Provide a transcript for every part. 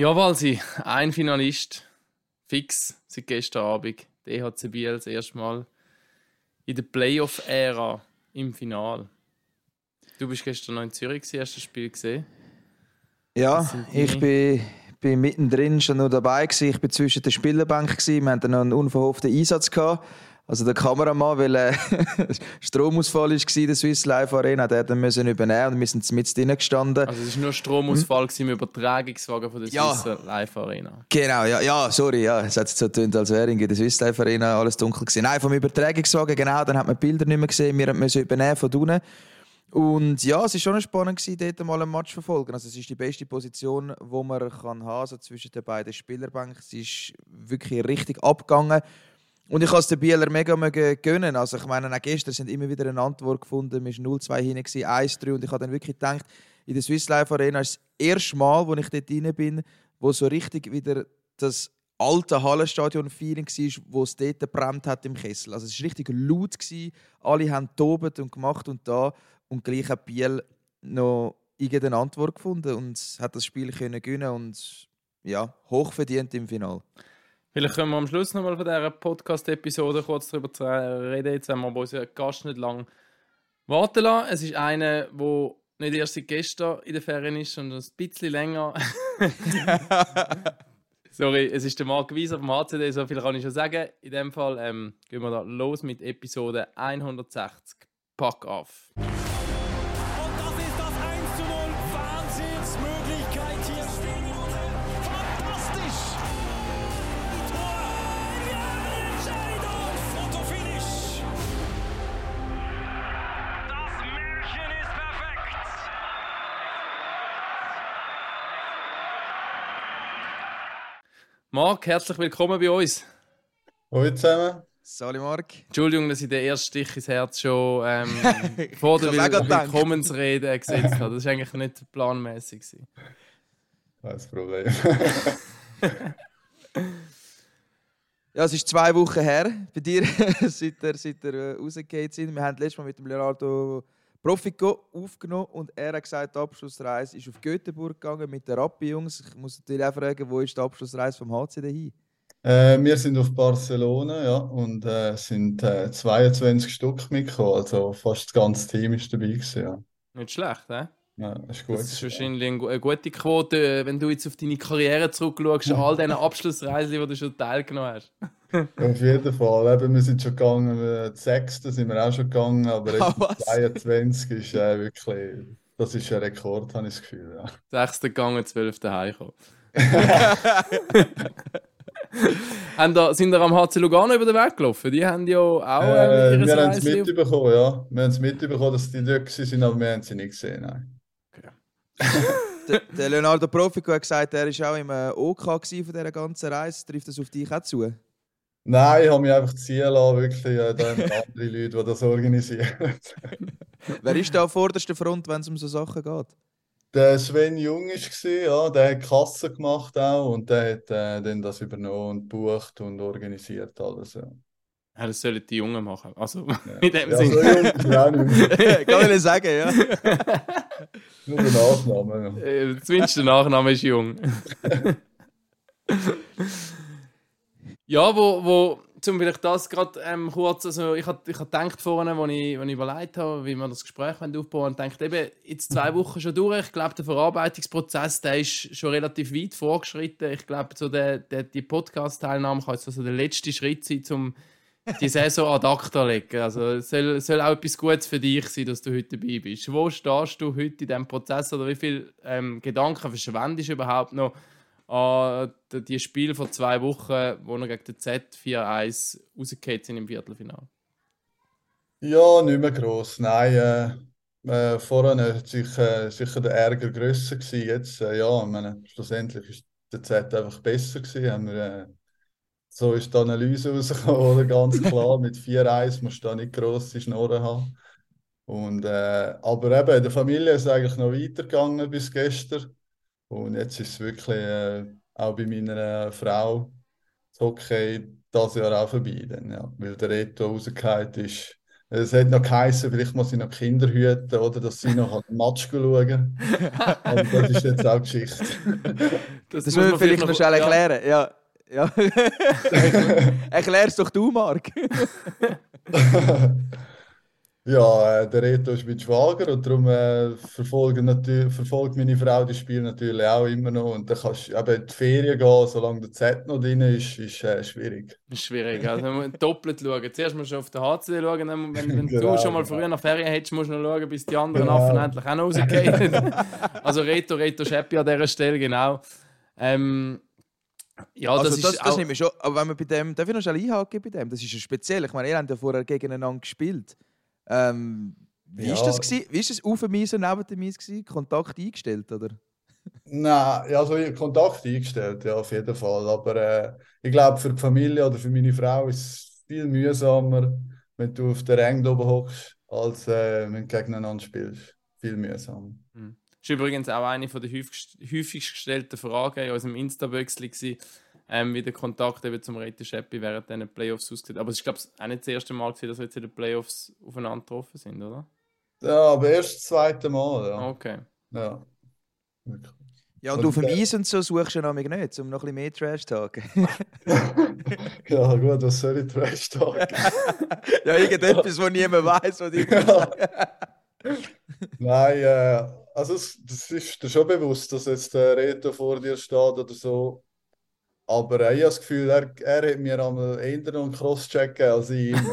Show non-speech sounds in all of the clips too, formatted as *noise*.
Ja, Walsi, ein Finalist, fix seit gestern Abend. Der EHC Biel das erste Mal in der Playoff-Ära im Final. Du bist gestern noch in Zürich, hast das Spiel gesehen? Ja, ich bin, bin mittendrin schon noch dabei gewesen. Ich bin zwischen der Spielerbank gewesen. Wir hatten noch einen unverhofften Einsatz gehabt. Also der Kameramann, weil äh, *laughs* Stromausfall war in der Swiss Life Arena, der hat müssen übernehmen und wir sind mit drinnen gestanden. Also es war nur Stromausfall hm? im Übertragungswagen von der ja. Swiss Life Arena. Genau, ja, ja sorry, ja, es hat so getönt, als wäre in der Swiss Life Arena alles dunkel gewesen. Nein, vom Übertragungswagen, genau, dann hat man Bilder nicht mehr gesehen, wir müssen übernehmen von unten. Und ja, es war schon spannend, gewesen, dort mal einen Match zu verfolgen. Also, es ist die beste Position, die man kann haben also zwischen den beiden Spielerbänken. Es ist wirklich richtig abgegangen. Und ich kann es den Bieler mega gönnen. Also ich meine, auch gestern sind immer wieder eine Antwort gefunden. Wir waren 0-2 hinten, 1-3. Und ich habe dann wirklich gedacht, in der Swiss Life Arena ist das erste Mal, wo ich dort rein bin, wo so richtig wieder das alte Hallenstadion-Feeling war, wo es dort gebrannt hat im Kessel. Also es war richtig laut. Gewesen. Alle haben tobet und gemacht und da. Und gleich hat Biel noch irgendeine Antwort gefunden und hat das Spiel können gewinnen und ja, hochverdient im Finale. Vielleicht können wir am Schluss nochmal von dieser Podcast-Episode kurz darüber reden. Jetzt haben wir unseren Gast nicht lange warten lassen. Es ist einer, der nicht erst seit gestern in der Ferien ist, sondern ein bisschen länger. *laughs* Sorry, es ist der Marc Wieser vom HCD, so viel kann ich schon sagen. In dem Fall ähm, gehen wir da los mit Episode 160. Pack auf. Marc, herzlich willkommen bei uns. Hallo zusammen. Salut Marc. Entschuldigung, dass ich den ersten Stich ins Herz schon ähm, *laughs* vor der Willkommensrede gesetzt habe. Das war eigentlich nicht planmäßig. Kein Problem. *laughs* ja, es ist zwei Wochen her bei dir, *laughs* seit ihr, seit ihr äh, rausgegangen sind. Wir haben letztes Mal mit dem Leonardo Profiko aufgenommen und er hat gesagt, die Abschlussreise ist auf Göteborg gegangen mit den Rappi-Jungs. Ich muss natürlich auch fragen, wo ist die Abschlussreise vom HCD hin? Äh, wir sind auf Barcelona ja, und äh, sind äh, 22 Stück mitgekommen, also fast das ganze Team ist dabei gewesen, ja. Nicht schlecht, hä? Ja, ist gut. Das ist wahrscheinlich eine gute Quote, äh, wenn du jetzt auf deine Karriere zurückschaust, all *laughs* diesen Abschlussreisen, die du schon teilgenommen hast. auf jeden Fall. Eben, wir sind schon gegangen, äh, die sechste sind wir auch schon gegangen, aber jetzt oh, 22 ist äh, wirklich, das ist ein Rekord, habe ich das Gefühl. Ja. Sechste gegangen, zwölfte heimgekommen. *laughs* da, sind da am HC Lugano über den Weg gelaufen? Die haben ja auch äh, äh Wir haben es mitbekommen, ja. Wir haben es mitbekommen, dass die dort sind, aber wir haben sie nicht gesehen. Nein *laughs* der, der, Leonardo Profico hat gesagt, er war auch im äh, OK von dieser ganzen Reise. Trifft das auf dich auch zu? Nein, ich habe mich einfach ziehen lassen, wirklich. Äh, da haben andere Leute, die das organisieren. *laughs* Wer ist da auf vorderster Front, wenn es um so Sachen geht? Der Sven Jung war, ja, der hat Kasse gemacht auch und der hat äh, dann das übernommen und bucht und organisiert alles. Ja. Ja, das sollen die Jungen machen. Also, ja. *laughs* in dem ja, Sinne. So nicht *laughs* Kann ich sagen, ja. *laughs* Nur der Nachname. Ja. Zumindest der Nachname ist jung. ja, wo, wo zum vielleicht das gerade ähm, kurz, also ich habe ich hab gedacht vorhin, als ich, als ich überlegt habe, wie wir das Gespräch aufbauen und denkt eben, jetzt zwei Wochen schon durch, ich glaube, der Verarbeitungsprozess, der ist schon relativ weit vorgeschritten. Ich glaube, so der, der, die Podcast-Teilnahme kann jetzt also der letzte Schritt sein, um die Saison ad acta legen. Also es soll, soll auch etwas Gutes für dich sein, dass du heute dabei bist. Wo stehst du heute in diesem Prozess oder wie viele ähm, Gedanken verschwendest du überhaupt noch an die Spiel vor zwei Wochen, wo wir gegen den Z 4-1 rausgekehrt sind im Viertelfinale? Ja, nicht mehr gross. Nein, äh, äh, vorhin war sicher, sicher der Ärger grösser gewesen. Jetzt, äh, ja, meine, schlussendlich ist der Z einfach besser gewesen. Haben wir, äh, so ist die Analyse rausgekommen, oder? Ganz klar, mit 4-1 musst du da nicht grosse Schnorren haben. Und, äh, aber eben, in der Familie ist es eigentlich noch weitergegangen bis gestern. Und jetzt ist es wirklich äh, auch bei meiner Frau das Hockey das Jahr auch vorbei. Dann, ja. Weil der Reto rausgefallen ist, Es hat noch geheißen, vielleicht muss ich noch Kinder hüten, oder dass sie noch einen Match schauen. *laughs* Aber das ist jetzt auch Geschichte. Das, das müssen wir vielleicht noch schnell erklären. Ja. Ja. *laughs* Erklär es doch du, Marc. *laughs* Ja, äh, der Reto ist mein Schwager und darum äh, verfolgt, verfolgt meine Frau die Spiele natürlich auch immer noch. Und dann kannst du eben in die Ferien gehen, solange der Z noch drin ist, ist äh, schwierig. Ist schwierig, also man muss doppelt schauen. Zuerst musst du auf der HC schauen, wenn, wenn *laughs* genau, du schon mal früher nach Ferien hättest, musst du noch schauen, bis die anderen genau. Affen endlich auch noch rausgehen. also Reto, Reto Scheppi an dieser Stelle, genau. Ähm, ja, das, also das, ist das auch... schon, aber wenn man bei dem, darf ich noch schnell einhaken bei dem? Das ist ja speziell. Ich meine, ihr habt ja vorher gegeneinander gespielt. Ähm, wie, ja. ist das gewesen? wie ist das auf dem Eis und neben dem Eis gewesen? Kontakt eingestellt, oder? Nein, also Kontakt eingestellt, ja, auf jeden Fall. Aber äh, ich glaube, für die Familie oder für meine Frau ist es viel mühsamer, wenn du auf der Rang oben hockst, als äh, wenn du gegeneinander spielst. Viel mühsamer. Mhm. Das ist übrigens auch eine der häufigst gestellten Fragen in unserem Insta-Böxli ähm, wie der Kontakt eben zum Reto Scheppi während diesen Playoffs aussieht. Aber es ist, glaube ich, auch nicht das erste Mal, gewesen, dass wir jetzt in den Playoffs aufeinander getroffen sind, oder? Ja, aber erst das zweite Mal, ja. Okay. Ja. Ja, und, und auf dem Eis und so suchst du nämlich nicht, um noch ein bisschen mehr Trash-Talk. *laughs* ja, gut, was soll ich Trash-Talk? *laughs* ja, irgendetwas, wo niemand weiß, was *laughs* ich ja. Nein, äh, also das, das ist dir schon bewusst, dass jetzt der Reto vor dir steht oder so. Aber äh, ich habe das Gefühl, er, er hat mir einmal eher noch einen Cross-Check als ich ihm. *laughs*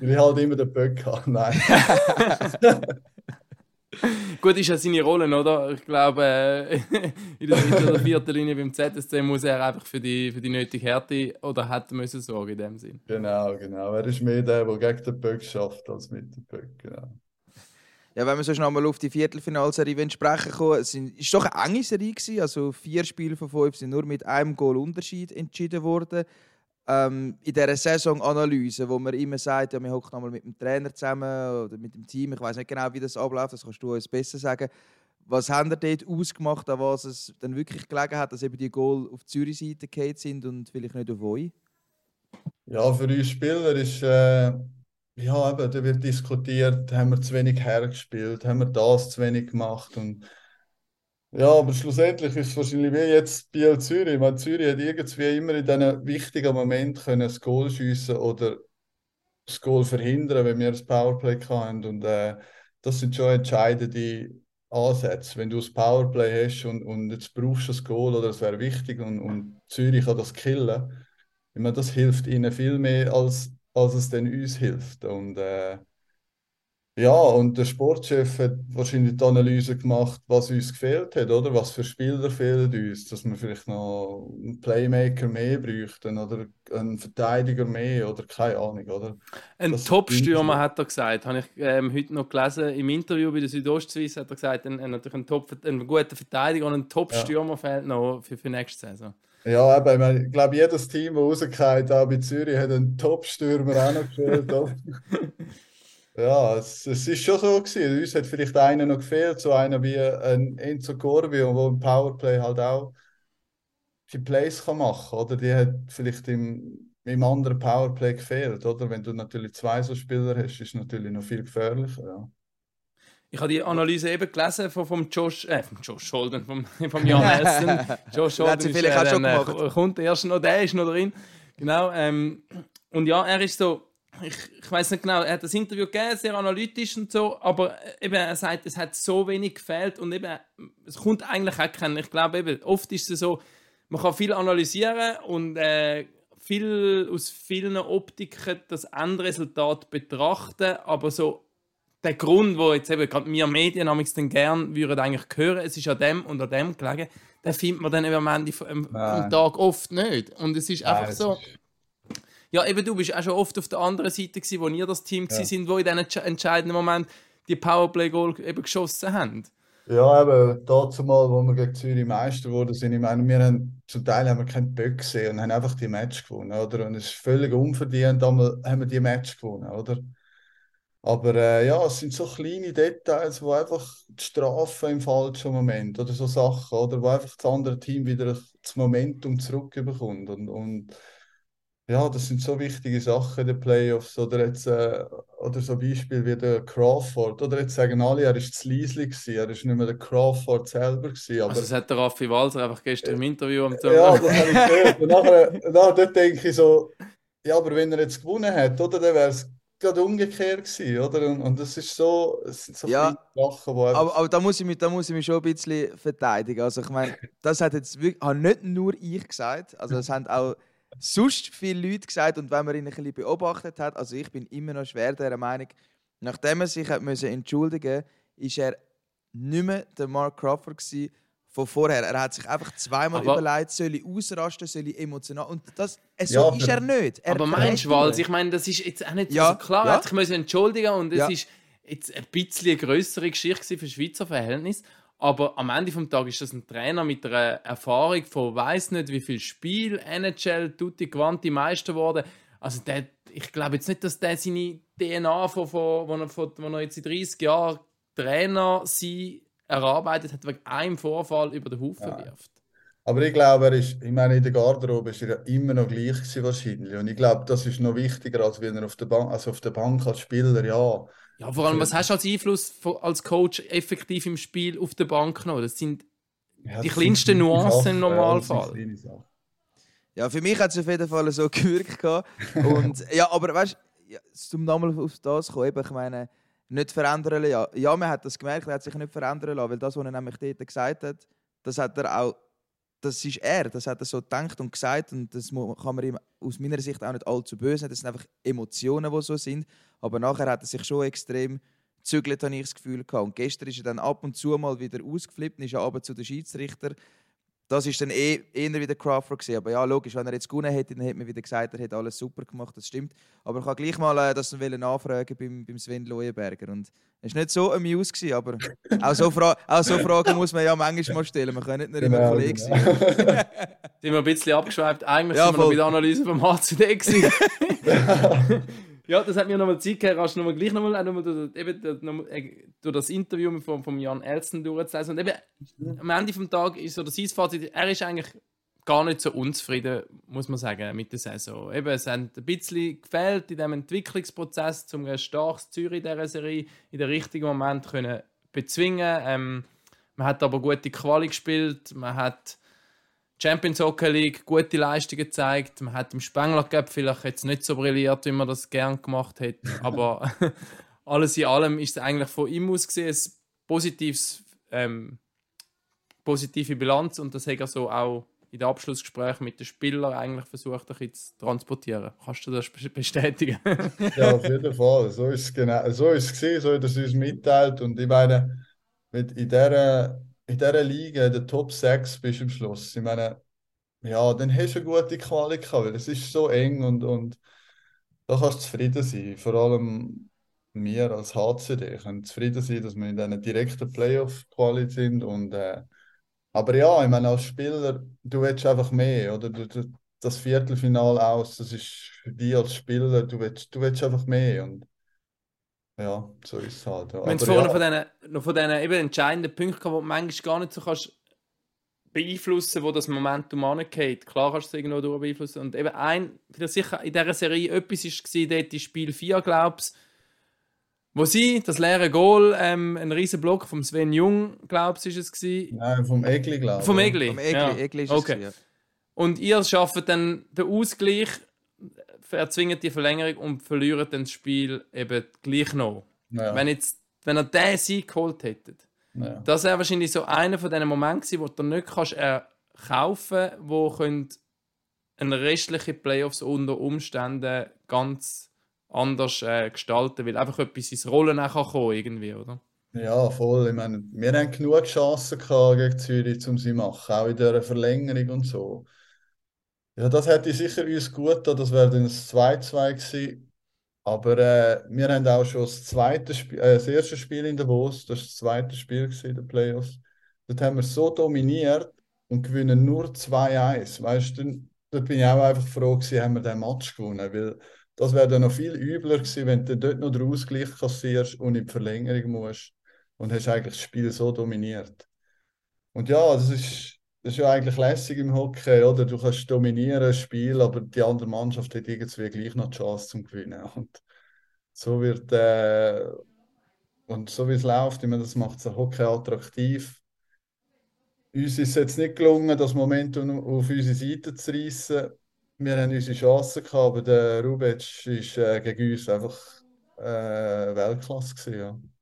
Weil ich halt immer den Böck habe. Nein. *laughs* *laughs* Gut, ist ja seine Rolle, oder? Ich glaube, äh, *laughs* in der dritten oder vierten Linie beim ZSC muss er einfach für die, für die nötige Härte oder hätte müssen sorgen in dem Sinn. Genau, genau. Er ist mehr der, der gegen den Böck schafft, als mit dem Böck. Genau. Ja, wenn wir so schnell mal auf die Viertelfinalserie sprechen kommen, es war doch eine enge Serie. Gewesen. Also vier Spiele von fünf sind nur mit einem Goal Unterschied entschieden worden. Ähm, in dieser Saisonanalyse, wo man immer sagt, ja, wir hocken nochmal mit dem Trainer zusammen oder mit dem Team, ich weiß nicht genau, wie das abläuft, das kannst du uns besser sagen. Was haben ihr dort ausgemacht, an was es dann wirklich gelegen hat, dass eben die Goal auf die Zürich-Seite gefallen sind und vielleicht nicht auf euch? Ja, für uns Spieler ist äh, ja, eben, da wird diskutiert, haben wir zu wenig hergespielt, haben wir das zu wenig gemacht und ja, aber schlussendlich ist es wahrscheinlich wie jetzt Biel Zürich. Meine, Zürich hat irgendwie immer in diesen wichtigen Momenten können das Goal schiessen oder das Goal verhindern, wenn wir das Powerplay hatten. Und äh, das sind schon entscheidende Ansätze. Wenn du das Powerplay hast und, und jetzt brauchst du das Goal oder es wäre wichtig und, und Zürich kann das killen, ich meine, das hilft ihnen viel mehr als als es dann uns hilft. Und äh, ja, und der Sportchef hat wahrscheinlich die Analyse gemacht, was uns gefehlt hat, oder? Was für Spieler fehlen uns, dass wir vielleicht noch einen Playmaker mehr bräuchten oder einen Verteidiger mehr oder keine Ahnung, oder? Ein Top-Stürmer hat er gesagt, habe ich ähm, heute noch gelesen im Interview bei der Südostschweiz hat er gesagt, ein, ein, natürlich ein, Top, ein guter Verteidiger und ein Top-Stürmer ja. fehlt noch für, für nächste Saison. Ja, aber ich glaube, jedes Team, das rausgeht, auch bei Zürich, hat einen Top-Stürmer auch noch gefehlt. *laughs* ja, es, es ist schon so gewesen. Uns hat vielleicht einer noch gefehlt, so einer wie ein Enzo Corvi, der im Powerplay halt auch die Plays kann machen kann. Oder die hat vielleicht im, im anderen Powerplay gefehlt. Oder wenn du natürlich zwei so Spieler hast, ist es natürlich noch viel gefährlicher. Ja. Ich habe die Analyse eben gelesen von, vom Josh, äh, vom Josh Holden, vom, *laughs* vom Jan Essen. *laughs* Josh Holden ist, vielleicht äh, schon äh, kommt erst noch, der ist noch drin. Genau. Ähm, und ja, er ist so, ich, ich weiß nicht genau, er hat das Interview gegeben, sehr analytisch und so, aber äh, eben, er sagt, es hat so wenig gefehlt und eben, es kommt eigentlich auch kein, ich glaube eben, oft ist es so, man kann viel analysieren und äh, viel aus vielen Optiken das Endresultat betrachten, aber so der Grund, wo jetzt eben gerade wir Medien dann gern würden eigentlich hören, es ist an dem und an dem gelegen, den findet man dann am Ende vom, Tag oft nicht. Und es ist einfach so. Ja, eben du bist auch schon oft auf der anderen Seite gewesen, wo ihr das Team ja. sind, wo in diesen entscheidenden Moment die Powerplay-Goal eben geschossen haben. Ja, eben dazu mal, wo wir gegen Zürich Meister wurden, sind, ich meine, wir haben zum Teil haben wir keinen Böck gesehen und haben einfach die Match gewonnen, oder? Und es ist völlig unverdient, aber haben wir die Match gewonnen, oder? Aber äh, ja, es sind so kleine Details, wo einfach die Strafe im falschen Moment oder so Sachen, oder wo einfach das andere Team wieder das Momentum zurückbekommt. Und, und ja, das sind so wichtige Sachen in den Playoffs. Oder jetzt, äh, oder so Beispiel wie der Crawford. Oder jetzt sagen alle, er ist zu gewesen, er ist nicht mehr der Crawford selber gewesen. Aber Also das hat der Raffi Walser einfach gestern im Interview am ja, das habe ich gehört. Und nachher, nachher dort denke ich so, ja, aber wenn er jetzt gewonnen hat, oder, dann wäre es gerade umgekehrt gewesen, oder? Und, und das ist so, es sind so Ja, viele Sachen, die einfach, Aber, aber da, muss ich mich, da muss ich mich schon ein bisschen verteidigen. Also ich meine, das hat jetzt wirklich, habe nicht nur ich gesagt, also es haben auch sonst viele Leute gesagt und wenn man ihn ein bisschen beobachtet hat, also ich bin immer noch schwer der Meinung, nachdem er sich hat müssen entschuldigen ist er nicht mehr der Mark Crawford gewesen von vorher. Er hat sich einfach zweimal Aber- überlegt, soll ich ausrasten, soll ich emotional und das, äh, so Ja, ist er nicht. Er Aber meinst du, Walz, ich meine, das ist jetzt auch nicht Ja, also klar, ja. er hat sich müssen entschuldigen und es Ja. ist jetzt ein bisschen eine größere Geschichte für Schweizer Verhältnis. Aber am Ende vom Tag ist das ein Trainer mit einer Erfahrung von weiß nicht wie viel Spiel, NHL, Tutti Quanti Meister geworden. Also der, ich glaube jetzt nicht, dass der seine DNA von, von, er, von, wo er jetzt in 30 Jahren Trainer sein erarbeitet hat, wegen einem Vorfall über den Haufen Ja. wirft. aber ich glaube, er ist, ich meine, in der Garderobe ist er ja immer noch gleich gewesen wahrscheinlich. Und ich glaube, das ist noch wichtiger, als wenn er auf der Bank, also auf der Bank als Spieler, ja. Ja, vor allem, was hast du als Einfluss als Coach effektiv im Spiel auf der Bank noch? Das sind Ja, Die das kleinsten sind Nuancen Sachen, im Normalfall. Ja, für mich hat es auf jeden Fall so *laughs* gewirkt. gehabt. Und, *laughs* ja, aber weißt du, ja, zum nochmal auf das kommen, eben, ich meine, nicht verändern lassen. Ja, ja, man hat das gemerkt, er hat sich nicht verändern lassen, weil das, was er nämlich dort gesagt hat, das hat er auch, das ist er, das hat er so gedacht und gesagt und das kann man ihm aus meiner Sicht auch nicht allzu böse nehmen. Das sind einfach Emotionen, die so sind. Aber nachher hat er sich schon extrem gezügelt, habe ich das Gefühl gehabt. Und gestern ist er dann ab und zu mal wieder ausgeflippt, und ist aber zu den Schiedsrichter das ist dann eh, eher wieder Crawford gewesen. Aber ja, logisch, wenn er jetzt gewonnen hätte, dann hätte man wieder gesagt, er hätte alles super gemacht, das stimmt. Aber ich habe gleich mal äh, das nachfragen beim, beim Sven Leuenberger. Und es war nicht so amused, gewesen, aber *laughs* auch so, Fra auch so Fragen muss man ja manchmal mal stellen. Man kann nicht nur immer Genau, Kollege genau. sein. *laughs* sind wir ein bisschen abgeschweift. Eigentlich Ja, sind wir noch voll. bei der Analyse vom HCD. *laughs* ja, das hat mir nochmal Zeit gegeben, kannst du noch mal gleich nochmal noch mal eben, noch äh, durch das Interview von, von Jan Elsten durchzulesen. Und eben, am Ende vom Tag ist so das Fazit, er ist eigentlich gar nicht so unzufrieden, muss man sagen, mit der Saison. Eben, es hat ein bisschen gefehlt in diesem Entwicklungsprozess, um ein starkes Zürich in dieser Serie in den richtigen Moment können bezwingen. Ähm, man hat aber gute Quali gespielt, man hat Champions Hockey League gute Leistungen gezeigt. Man hat im Spengler Cup vielleicht jetzt nicht so brilliert, wie man das gern gemacht hätte. Aber *laughs* alles in allem ist es eigentlich von ihm aus gesehen ein ähm, positive Bilanz und das hat er so auch in den Abschlussgesprächen mit den Spielern eigentlich versucht, bisschen zu transportieren. Kannst du das be- bestätigen? *laughs* Ja, auf jeden Fall. So ist es genau, so ist es gewesen, so hat er es uns mitteilt. Und ich meine, mit in dieser, in dieser Liga, in der Top 6 bist du am Schluss. Ich meine, ja, dann hast du eine gute Quali gehabt, weil es ist so eng und, und da kannst du zufrieden sein. Vor allem wir als HCD können zufrieden sein, dass wir in diesen direkten Playoff-Quali sind. Und, äh, aber ja, ich meine, als Spieler, du willst einfach mehr, oder? Du, du, das Viertelfinale aus, das ist für dich als Spieler, du willst, du willst einfach mehr. Und ja, so ist es halt. Ja. Wir haben Aber vorhin ja, von diesen, noch von diesen eben entscheidenden Punkten gehabt, wo du manchmal gar nicht so kannst beeinflussen, wo das Momentum angeht. Klar kannst du es irgendwo durch beeinflussen. Und eben ein, sicher in dieser Serie etwas war, dort in Spiel 4, glaubst wo sie, das leere Goal, ähm, ein riesen Block vom Sven Jung, glaubst du, ist es gewesen. Nein, vom Egli, glaube ich. Vom Egli. Am Egli, ja. Egli ist es Okay. gewesen, Und ihr schafft dann den Ausgleich, erzwingt die Verlängerung und verliert dann das Spiel eben gleich noch. Ja, Wenn, jetzt, wenn ihr diesen Sieg geholt hättet, ja. das wäre wahrscheinlich so einer von diesen Momenten wo du nicht kannst erkaufen kannst, wo könnt eine restliche Playoffs unter Umständen ganz anders äh, gestalten, weil einfach etwas ins Rollen auch kann kommen irgendwie, oder? Ja, voll. Ich meine, wir haben genug Chancen gehabt gegen Zürich, um sie zu machen, auch in dieser Verlängerung und so. Ja, das hätte sicher uns gut getan, das wäre dann das 2-2 gewesen. Aber äh, wir haben auch schon das, zweite Spiel, äh, das erste Spiel in Davos, das war das zweite Spiel in den Playoffs. Dort haben wir so dominiert und gewinnen nur 2-1. Weißt du, dort bin ich auch einfach froh gewesen, haben wir den Match gewonnen, weil das wäre dann noch viel übler gewesen, wenn du dort noch den Ausgleich kassierst und in die Verlängerung musst und hast eigentlich das Spiel so dominiert. Und ja, das ist, das ist ja eigentlich lässig im Hockey, oder? Du kannst dominieren, ein Spiel, aber die andere Mannschaft hat irgendwie gleich noch die Chance zum Gewinnen. Und so wird, äh, und so wie es läuft, ich das macht es Hockey attraktiv. Uns ist es jetzt nicht gelungen, das Momentum auf unsere Seite zu reissen. Wir haben unsere Chancen gehabt, aber der Rubec ist äh, gegen uns einfach äh, Weltklasse gewesen, ja.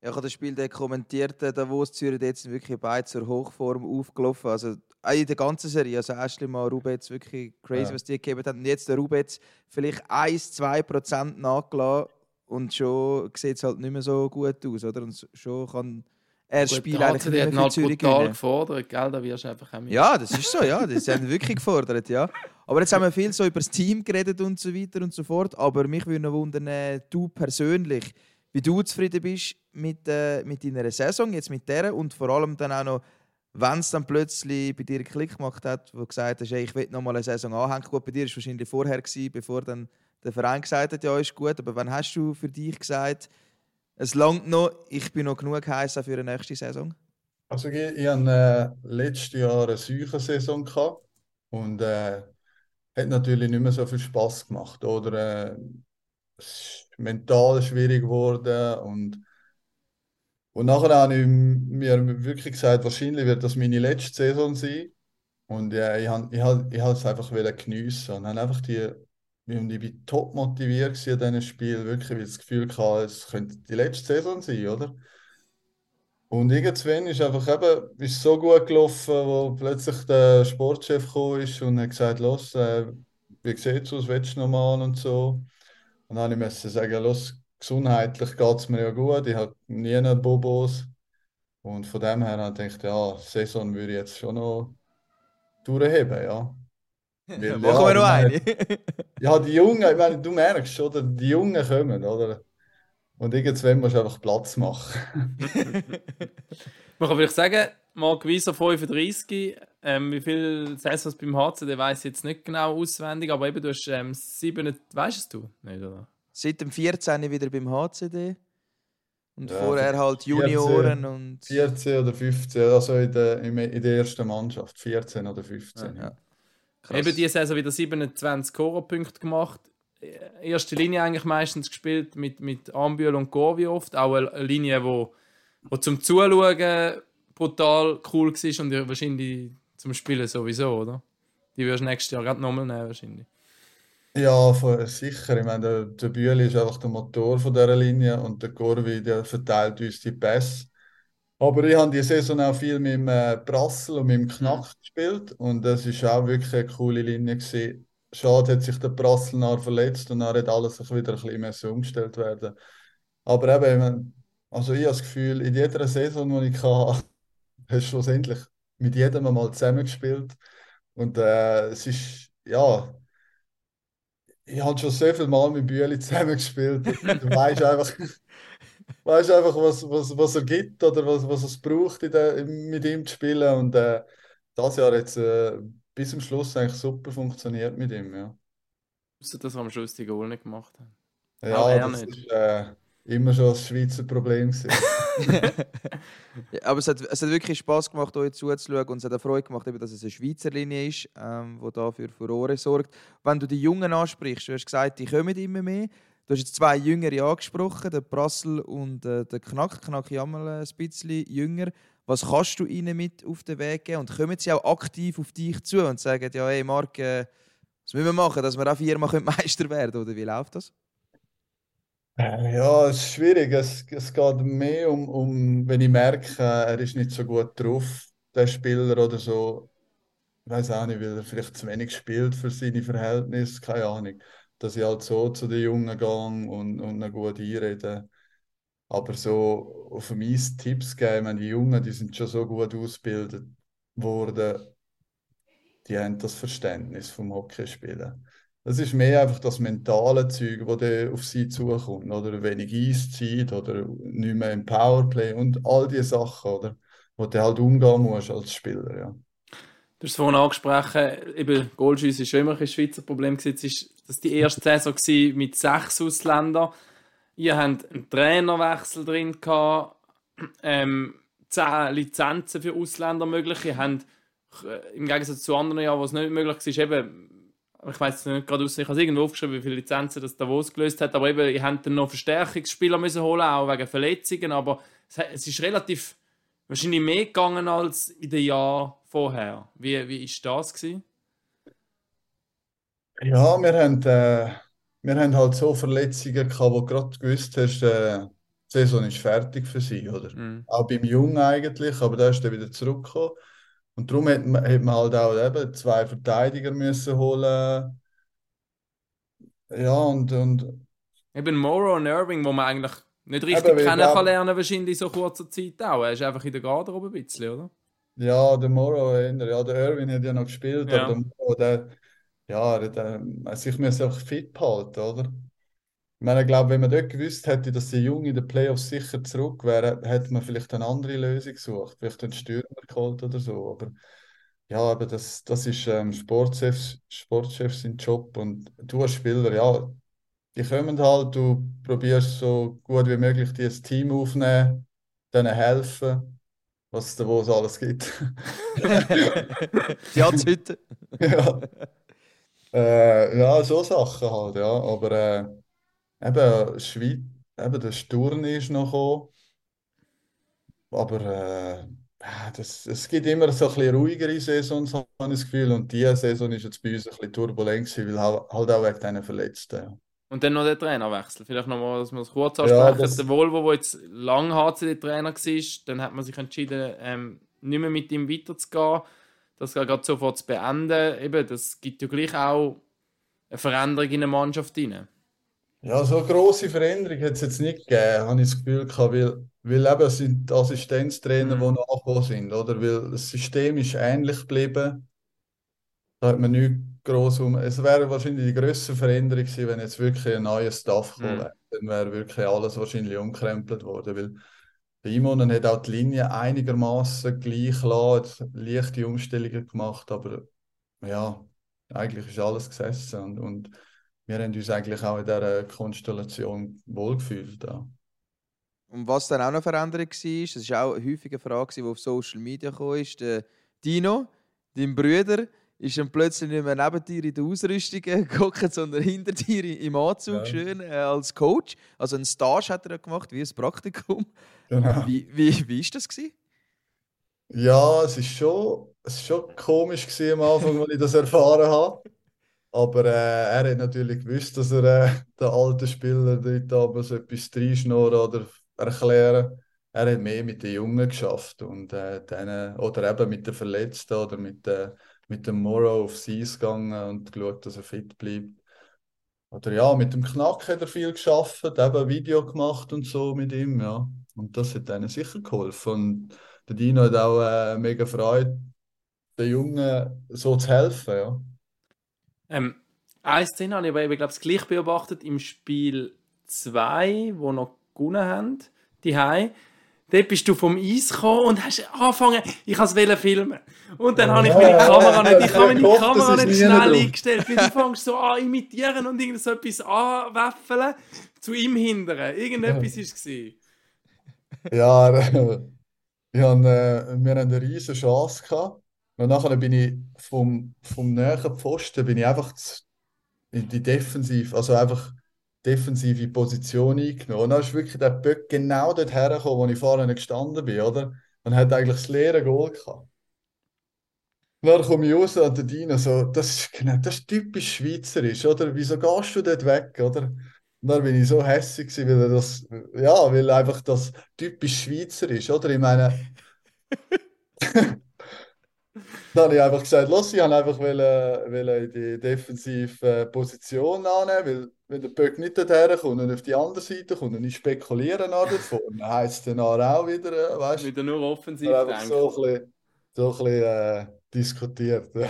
Ja, ich habe das Spiel dann kommentiert, äh, Davos Zürich jetzt wirklich beide zur Hochform aufgelaufen. Also in der ganzen Serie, also Ashley mal Rubetz, wirklich crazy, ja. was die gegeben haben. Und jetzt der Rubetz vielleicht 1-2% nachgelassen und schon sieht es halt nicht mehr so gut aus, oder? Und schon kann er das Spiel eigentlich nicht mehr für halt Zürich brutal gefordert, gell? Da wirst du einfach auch Ja, das ist so, ja. Das haben wirklich gefordert, ja. Aber jetzt haben wir viel so über das Team geredet und so weiter und so fort. Aber mich würde noch wundern, äh, du persönlich, wie du zufrieden bist mit, äh, mit deiner Saison, jetzt mit der und vor allem dann auch noch, wenn es dann plötzlich bei dir einen Klick gemacht hat, wo du gesagt hast, hey, ich will noch mal eine Saison anhängen. Gut, bei dir war es wahrscheinlich vorher, gewesen, bevor dann der Verein gesagt hat, ja, ist gut. Aber wann hast du für dich gesagt, es langt noch, ich bin noch genug heiß für eine nächste Saison? Also ich, ich hatte äh, letztes Jahr eine Saison gehabt und äh, hat natürlich nicht mehr so viel Spaß gemacht. Oder, äh, mental schwierig geworden und und nachher habe ich mir wirklich gesagt, wahrscheinlich wird das meine letzte Saison sein. Und ja, ich habe ich hab, ich es einfach geniessen und habe einfach die, ich bin top motiviert in diesem Spiel, wirklich, weil ich das Gefühl hatte, es könnte die letzte Saison sein, oder? Und irgendwann ist einfach eben, ist so gut gelaufen, wo plötzlich der Sportchef gekommen ist und hat gesagt, los, äh, wie sieht es aus, willst du nochmal und so. Und dann musste ich sagen, los, gesundheitlich geht es mir ja gut, ich habe nie Bobos. Und von dem her habe ich gedacht, ja, Saison würde ich jetzt schon noch durchheben, ja. *laughs* Weil, Machen ja, wir noch eine. ja, die Jungen, ich meine, du merkst, oder? Die Jungen kommen, oder? Und irgendwann musst du einfach Platz machen. *laughs* Man kann vielleicht sagen, Marc Wieser 35, ähm, wie viele Saisons beim HC, der weiß jetzt nicht genau auswendig, aber eben du hast ähm, sieben, weißt du nicht, oder? Seit dem 14. wieder beim HCD. Und ja, vorher halt Junioren 14, und. 14 oder 15, also in der, in der ersten Mannschaft. 14 oder 15. Ja, ja. Eben diese Saison wieder 27 Choro-Punkte gemacht. Erste Linie eigentlich meistens gespielt mit, mit Ambühl und Gorvi oft. Auch eine Linie, wo, wo zum Zuschauen brutal cool war und wahrscheinlich zum Spielen sowieso, oder? Die wirst du nächstes Jahr gerade nochmal nehmen, wahrscheinlich. Ja, sicher. Ich meine, der, der Bühli ist einfach der Motor von dieser Linie und der Gorvi, der verteilt uns die Pässe. Aber ich habe die Saison auch viel mit dem äh, Brassel und mit dem Knack gespielt und das ist auch wirklich eine coole Linie gewesen. Schade hat sich der Brassel nachher verletzt und dann hat alles wieder ein bisschen umgestellt werden. Aber eben, also ich habe das Gefühl, in jeder Saison, die ich hatte, *laughs* hast du schlussendlich mit jedem mal zusammengespielt. Und äh, es ist, ja, ich habe schon so viel Mal mit Bühli *laughs* zusammengespielt. Du weißt einfach, *laughs* weißt einfach was, was, was er gibt oder was, was es braucht, der, mit ihm zu spielen. Und äh, das Jahr hat es äh, bis zum Schluss eigentlich super funktioniert mit ihm. Ja. Außer dass am Schluss die Goal nicht gemacht haben. Ja, das nicht. ist äh, immer schon das Schweizer Problem. *laughs* aber es hat, es hat wirklich Spaß gemacht, euch zuzuschauen und es hat auch Freude gemacht, dass es eine Schweizer Linie ist, ähm, die da für Furore sorgt. Wenn du die Jungen ansprichst, du hast gesagt, die kommen immer mehr. Du hast jetzt zwei Jüngere angesprochen, den Prassel und äh, den Knack. Knack ist einmal ein bisschen jünger. Was kannst du ihnen mit auf den Weg geben? Und kommen sie auch aktiv auf dich zu und sagen, ja, hey Marc, äh, was müssen wir machen, dass wir auch viermal *laughs* Meister werden können? Oder wie läuft das? Äh, ja, es ist schwierig. Es, es geht mehr um, um, wenn ich merke, er ist nicht so gut drauf, der Spieler oder so. Ich weiß auch nicht, weil er vielleicht zu wenig spielt für seine Verhältnisse, keine Ahnung. Dass ich halt so zu den Jungen gehe und, und ihn gut einrede. Aber so auf mich Tipps geben, die Jungen, die sind schon so gut ausgebildet worden, die haben das Verständnis vom Hockeyspielen. Das ist mehr einfach das mentale Zeug, das auf sie zukommt. Oder wenig Eiszeit oder nicht mehr im Powerplay und all diese Sachen, oder? Wo du halt umgehen musst als Spieler. Ja. Du hast es vorhin angesprochen, eben Goalschüsse war schon immer ein Schweizer Problem. Jetzt war das die erste Saison mit sechs Ausländern. Ihr habt einen Trainerwechsel drin. Gehabt. Ähm, 10 Lizenzen für Ausländer möglich. Ihr habt, äh, im Gegensatz zu anderen Jahren, wo es nicht möglich war, eben, ich weiß nicht gerade aus, ich habe es irgendwo aufgeschrieben, wie viele Lizenzen das Davos gelöst hat, aber eben, ihr habt dann noch Verstärkungsspieler müssen holen, auch wegen Verletzungen, aber es, es ist relativ wahrscheinlich mehr gegangen als in den Jahren vorher. Wie, wie ist das gewesen? Ja, wir haben, äh, wir haben halt so Verletzungen gehabt, wo du gerade gewusst hast, äh, die Saison ist fertig für sie, oder? Mhm. Auch beim Jungen eigentlich, aber der ist dann wieder zurückgekommen. Und darum hat man, hat man halt auch eben zwei Verteidiger müssen holen. Ja, und, und Eben Morrow und Irving, wo man eigentlich nicht richtig Eben, kennen kann lernen, wahrscheinlich in so kurzer Zeit auch. Er ist einfach in der Garderobe ein bisschen, oder? ja, der Morrow, eher, ja, der Irvin hat ja noch gespielt, Ja. aber der Morrow, der, ja, der, der, sich müssen einfach fit behalten, oder? Ich meine, ich glaube, wenn man dort gewusst hätte, dass die Jungen in den Playoffs sicher zurück wären, hätte man vielleicht eine andere Lösung gesucht, vielleicht einen Stürmer geholt oder so. Aber ja, aber das, das ist ähm, Sportchefs, Sportchefs sein Job und du als Spieler, ja, die kommen halt, du probierst so gut wie möglich die ein Team aufnehmen, denen helfen, was es da wo es alles gibt. *laughs* Die Atzhütte. *laughs* Ja. Äh, ja, so Sachen halt, ja. Aber äh, eben, Schweiz, eben der Sturm ist noch gekommen. Aber äh, ja, das, es gibt immer so ein bisschen ruhigere Saisons, habe ich das Gefühl. Und diese Saison ist jetzt bei uns ein bisschen turbulent gewesen, weil halt halt auch wegen diesen Verletzten. Ja. Und dann noch der Trainerwechsel. Vielleicht noch mal, dass wir es kurz Ja, ansprechen. das- Der Volvo, der jetzt lang HCD-Trainer war, dann hat man sich entschieden, ähm, nicht mehr mit ihm weiterzugehen, das gerade sofort zu beenden. Eben, das gibt ja gleich auch eine Veränderung in der Mannschaft rein. Ja, so eine grosse Veränderung hat es jetzt nicht gegeben, habe ich das Gefühl gehabt, weil, weil eben es sind Assistenztrainer, Mhm. die nachgekommen sind, oder? Weil das System ist ähnlich geblieben. Da hat man nichts gross um. Es wäre wahrscheinlich die grösste Veränderung gewesen, wenn jetzt wirklich ein neuer Staff gekommen Mhm. wäre. Dann wäre wirklich alles wahrscheinlich umkrempelt worden, weil bei Imonen hat auch die Linie einigermaßen gleich gelassen, leichte Umstellungen gemacht, aber ja, eigentlich ist alles gesessen und, und wir haben uns eigentlich auch in dieser Konstellation wohlgefühlt. Ja. Und was dann auch noch Veränderung war, das war auch eine häufige Frage, die auf Social Media kam, ist, der Dino, dein Bruder, ist dann plötzlich nicht mehr neben dir in der Ausrüstung *laughs* gehockt, sondern hinter dir im Anzug, Ja. schön äh, als Coach. Also einen Stage hat er gemacht, wie ein Praktikum. Genau. Wie, wie, wie ist das gewesen? Ja, es ist schon, es ist schon komisch gewesen am Anfang, als ich das erfahren habe. Aber äh, er hat natürlich gewusst, dass er äh, *laughs* den alten Spieler dort oben so etwas reinschnurren oder erklären. Er hat mehr mit den Jungen geschafft und äh, denen, oder eben mit den Verletzten oder mit, äh, mit dem Morrow aufs Eis gegangen und geschaut, dass er fit bleibt. Oder ja, mit dem Knack hat er viel geschafft, eben Video gemacht und so mit ihm, ja. Und das hat denen sicher geholfen. Und der Dino hat auch äh, mega Freude, den Jungen so zu helfen, ja. Ähm, eine Szene habe ich aber eben, glaube ich, gleich beobachtet im Spiel 2, wo noch gewonnen haben, die Dort bist du vom Eis gekommen und hast angefangen, ich wollte es filmen. Und dann habe ich meine Kamera nicht, ich habe meine Kamera nicht schnell eingestellt, weil du fängst so an imitieren und irgend so etwas anwäffeln zu ihm hindern. Irgendetwas war es. Ja, *laughs* wir haben, äh, wir haben eine riesige Chance gehabt. Und nachher bin ich vom, vom näheren Pfosten bin ich einfach in die Defensive, also einfach defensive Position eingenommen. Und dann ist wirklich der Böck genau dort hergekommen, wo ich nicht gestanden bin, oder? Und hat eigentlich das leere Goal gehabt. Und dann komme ich raus und der Dino so, das ist, genau, das ist typisch schweizerisch, oder? Wieso gehst du dort weg, oder? Und dann bin ich so hässlich gewesen, weil das, ja, weil einfach das typisch Schweizer ist, oder? Ich meine, *laughs* *laughs* dann habe ich einfach gesagt, los, ich wollte einfach wollen, wollen in die defensive äh, Position annehmen, weil wenn der Böck nicht dorthin kommt und auf die andere Seite kommt und ich spekuliere nach dort vorne, dann heisst es dann auch wieder, äh, weißt du, Wieder nur offensiv einfach so ein bisschen, so ein bisschen äh, diskutiert. Ja.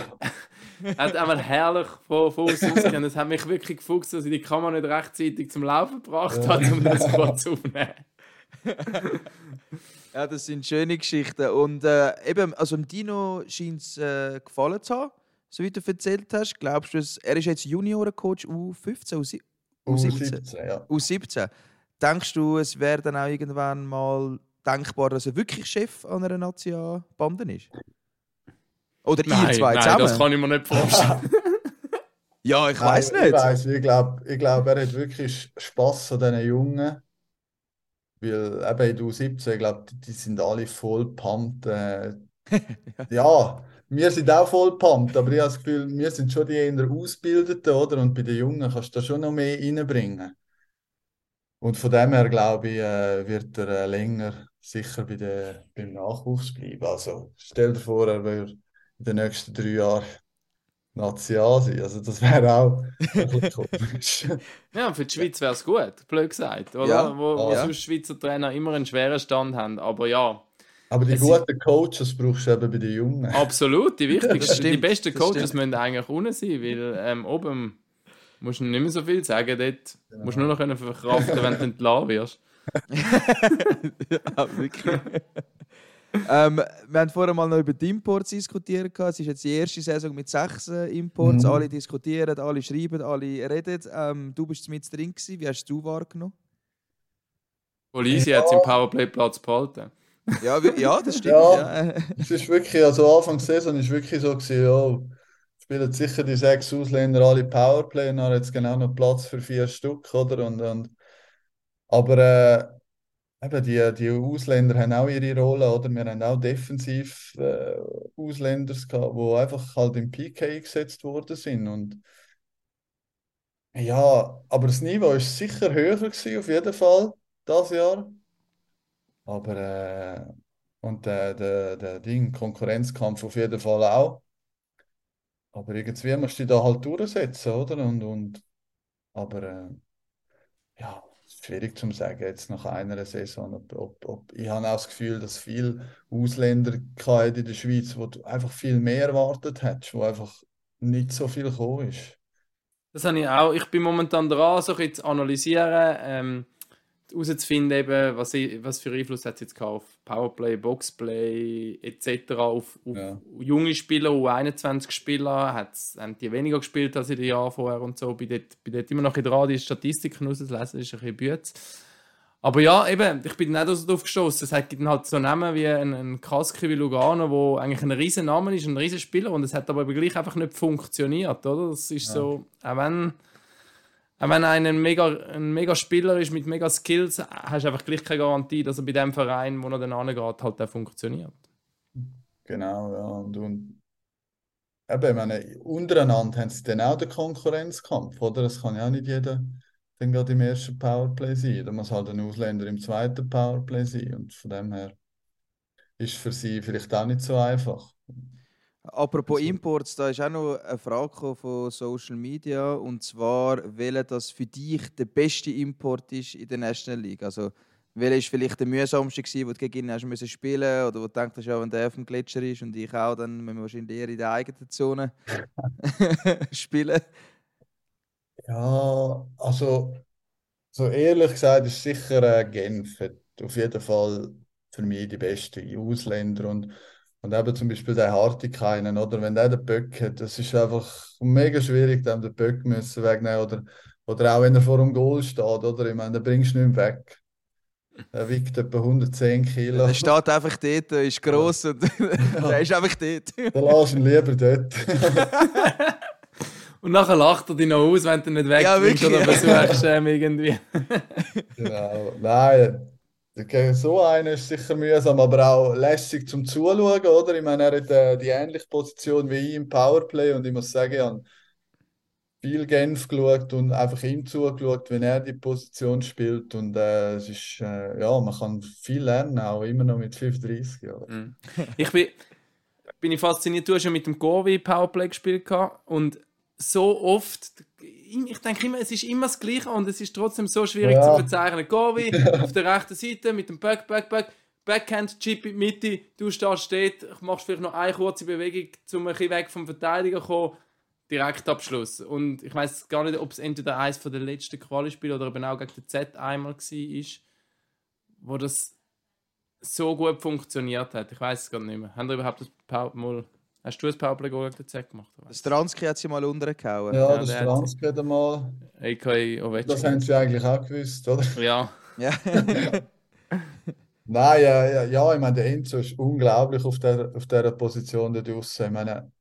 *laughs* Hat einmal herrlich von, uns ausgesehen. Es hat mich wirklich gefuchst, dass ich die Kamera nicht rechtzeitig zum Laufen gebracht habe, um das *laughs* kurz aufzunehmen. Ja, das sind schöne Geschichten. Und äh, eben, also dem Dino scheint es äh, gefallen zu haben, so wie du erzählt hast. Glaubst du, es, er ist jetzt Juniorencoach U15, U17? U17. U17, ja. U17. Denkst du, es wäre dann auch irgendwann mal denkbar, dass er wirklich Chef an einer Nationalbande ist? Oder Nein, ihr zwei nein, zusammen? das kann ich mir nicht vorstellen. *laughs* ja, ich Nein, weiß Ich nicht. weiss, ich glaube, ich glaub, er hat wirklich Spass an diesen Jungen. Weil eben in der U17, ich glaube, die, sind alle voll pumped. Äh, *laughs* ja, wir sind auch voll pumped, aber ich habe das Gefühl, wir sind schon die eher Ausgebildeten, oder? Und bei den Jungen kannst du da schon noch mehr reinbringen. Und von dem her, glaube ich, äh, wird er äh, länger sicher bei der, beim Nachwuchs bleiben. Also stell dir vor, er würde in den nächsten drei Jahren National sein. Also das wäre auch *laughs* komisch. Ja, für die Schweiz wäre es gut, blöd gesagt. Oder? Ja, wo wo ja. sonst Schweizer Trainer immer einen schweren Stand haben. Aber ja, Aber die Es guten Coaches brauchst du eben bei den Jungen. absolut, die *laughs* wichtigsten, die besten Coaches müssen eigentlich unten sein, weil ähm, oben musst du nicht mehr so viel sagen. Dort musst du nur noch können verkraften, wenn du entlassen wirst. *laughs* ja, wirklich. Ähm, wir haben vorher mal noch über die Imports diskutiert. Es ist jetzt die erste Saison mit sechs äh, Imports. Mhm. Alle diskutieren, alle schreiben, alle reden. Ähm, du bist mit drin gewesen. Wie hast du wahrgenommen? Polisi hat seinen Powerplay-Platz behalten. Ja, ja das stimmt. Ja. Ja. Es ist wirklich, also Anfang der Saison ist wirklich so gewesen, ja, spielen sicher die sechs Ausländer alle Powerplay und dann hat es genau noch Platz für vier Stück, oder? Und, und, aber äh, eben die, die Ausländer haben auch ihre Rolle, oder? Wir haben auch defensiv äh, Ausländer die einfach halt im PK eingesetzt worden sind und ja, aber das Niveau ist sicher höher gewesen, auf jeden Fall, das Jahr. Aber äh, und der, der, der Ding, Konkurrenzkampf auf jeden Fall auch. Aber irgendwie musst du dich da halt durchsetzen, oder? Und, und, aber äh, ja, schwierig zu sagen jetzt nach einer Saison. Ob, ob, ob, ich habe auch das Gefühl, dass viele Ausländer in der Schweiz, wo du einfach viel mehr erwartet hättest, wo einfach nicht so viel gekommen ist. Das habe ich auch. Ich bin momentan dran, so ein zu analysieren, ähm, herauszufinden, eben, was, was für Einfluss hat es jetzt auf Powerplay, Boxplay etc. Auf, auf Ja. junge Spieler, U21-Spieler, hat's- haben die weniger gespielt als in den Jahren vorher und so. Bin dort, bin dort immer noch dran, die Statistiken rauszulesen, ist ein bisschen Bütz. Aber ja, eben, ich bin nicht so drauf gestoßen. Es hat- gibt halt so Namen wie ein, ein Kaski wie Lugano, wo eigentlich ein riesen Name ist, ein riesen Spieler und es hat aber gleich einfach nicht funktioniert, oder? Das ist Ja. so, auch wenn, auch wenn einer ein mega, ein mega Spieler ist mit mega Skills, hast du einfach gleich keine Garantie, dass er bei dem Verein, wo er dann angeht, halt auch funktioniert. Genau, ja. Und, und eben, ich meine, untereinander haben sie dann auch den Konkurrenzkampf, oder? Das kann ja auch nicht jeder dann gerade im ersten Powerplay sein. Da muss halt ein Ausländer im zweiten Powerplay sein. Und von dem her ist für sie vielleicht auch nicht so einfach. Apropos Also- Imports, da ist auch noch eine Frage von Social Media und zwar, welcher das für dich der beste Import ist in der National League. Also, welcher ist vielleicht der mühsamste gewesen, wo du gegen ihn hast müssen spielen oder wo du denkst, ja, wenn der auf dem Gletscher ist und ich auch, dann müssen wir wahrscheinlich eher in der eigenen Zone *laughs* spielen. Ja, also, so ehrlich gesagt, ist sicher äh, Genf auf jeden Fall für mich die beste Ausländer und, und eben zum Beispiel der Hartikainen, oder? Wenn der den Böck hat, das ist einfach mega schwierig, dem den Böck müssen wegnehmen oder, oder auch wenn er vor dem Goal steht, oder? Ich meine, den bringst du nicht mehr weg. Er wiegt etwa 110 Kilo. Er steht einfach dort, er ist gross und *laughs* er ist einfach dort. *laughs* Dann lass ihn lieber dort. *laughs* Und nachher lacht er dich noch aus, wenn du nicht Ja, wegbringst wirklich. oder versuchst ähm, irgendwie. Genau. Nein, so einen ist sicher mühsam, aber auch lässig zum Zuschauen, oder? Ich meine, er hat äh, die ähnliche Position wie ich im Powerplay und ich muss sagen, ich habe viel Genf geschaut und einfach ihm zugeschaut, wenn er die Position spielt und äh, es ist, äh, ja, man kann viel lernen, auch immer noch mit 35, oder? Mhm. Ich bin, bin ich fasziniert, du hast ja mit dem Govi Powerplay gespielt und so oft, ich denke immer, es ist immer das Gleiche und es ist trotzdem so schwierig Ja. zu verzeichnen. Govi *laughs* auf der rechten Seite mit dem Back, Back, Back, Backhand, Chip in die Mitte, du stehst steht, machst vielleicht noch eine kurze Bewegung, um ein bisschen weg vom Verteidiger zu kommen, Direktabschluss. Und ich weiß gar nicht, ob es entweder eines von den letzten Quali-Spielen oder eben auch gegen den Z einmal war, wo das so gut funktioniert hat. Ich weiß es gar nicht mehr. Haben wir überhaupt das Power mal. Hast du das Powerplay Goal gegen den Z gemacht? Stransky hat sie mal untergehauen. Ja, Ja, das der hat- Franz geht einmal. AKA Das Ovechkin. haben sie eigentlich auch gewusst, oder? *laughs* Ja, Ja. *laughs* Nein, ja, ja, ja, ich meine, der Enzo ist unglaublich auf der, auf dieser Position da draussen. Ich meine,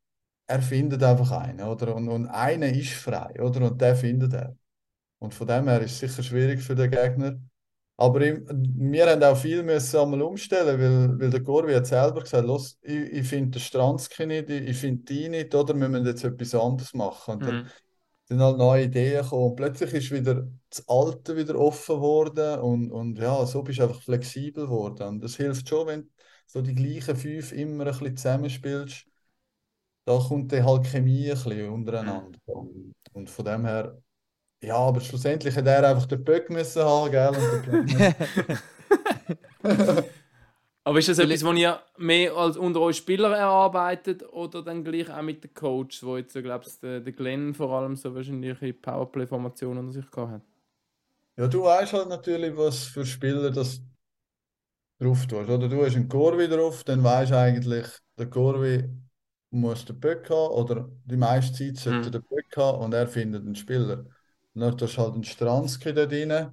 er findet einfach einen, oder? Und, und einer ist frei, oder? Und der findet er. Und von dem her ist es sicher schwierig für den Gegner. Aber ich, wir haben auch viel müssen einmal umstellen, weil, weil der Gorvi hat selber gesagt, los, ich, ich finde den Stranski nicht, ich, ich finde die nicht, oder wir müssen jetzt etwas anderes machen. Und dann Mhm. sind halt neue Ideen gekommen. Und plötzlich ist wieder das Alte wieder offen geworden und, und ja, so bist du einfach flexibel geworden. Und das hilft schon, wenn du so die gleichen fünf immer ein bisschen zusammenspielst. Da kommt dann halt Chemie ein bisschen untereinander. Und, und von dem her, ja, aber schlussendlich hätte er einfach den Böck müssen haben, gell? Den *laughs* Aber ist das etwas, was ihr mehr als unter euch Spieler erarbeitet oder dann gleich auch mit den Coaches, wo jetzt, glaube ich, der, der Glenn vor allem so wahrscheinlich in Powerplay-Formationen unter sich gehabt hat? Ja, du weißt halt natürlich, was für Spieler das drauf tust. Oder du hast einen Corvi drauf, dann weißt du eigentlich, der Corvi muss den Böck haben oder die meiste Zeit sollte Mhm. der Böck haben und er findet einen Spieler. Und dann tust du halt einen Stranski da drin,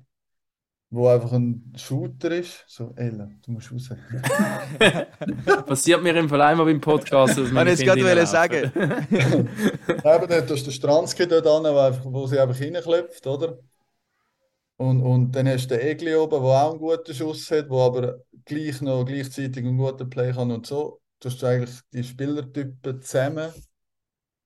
wo einfach ein Shooter ist. So, Ella, du musst raus. *laughs* Passiert mir im Fall einmal beim Podcast, dass wollte jetzt gerade Kinder sagen. *laughs* Eben, dann tust du den Stranski dort an, wo, einfach, wo sie einfach reinklopft, oder? Und, und dann hast du den Egli oben, der auch einen guten Schuss hat, der aber gleich noch gleichzeitig einen guten Play kann. Und so du eigentlich die Spielertypen zusammen.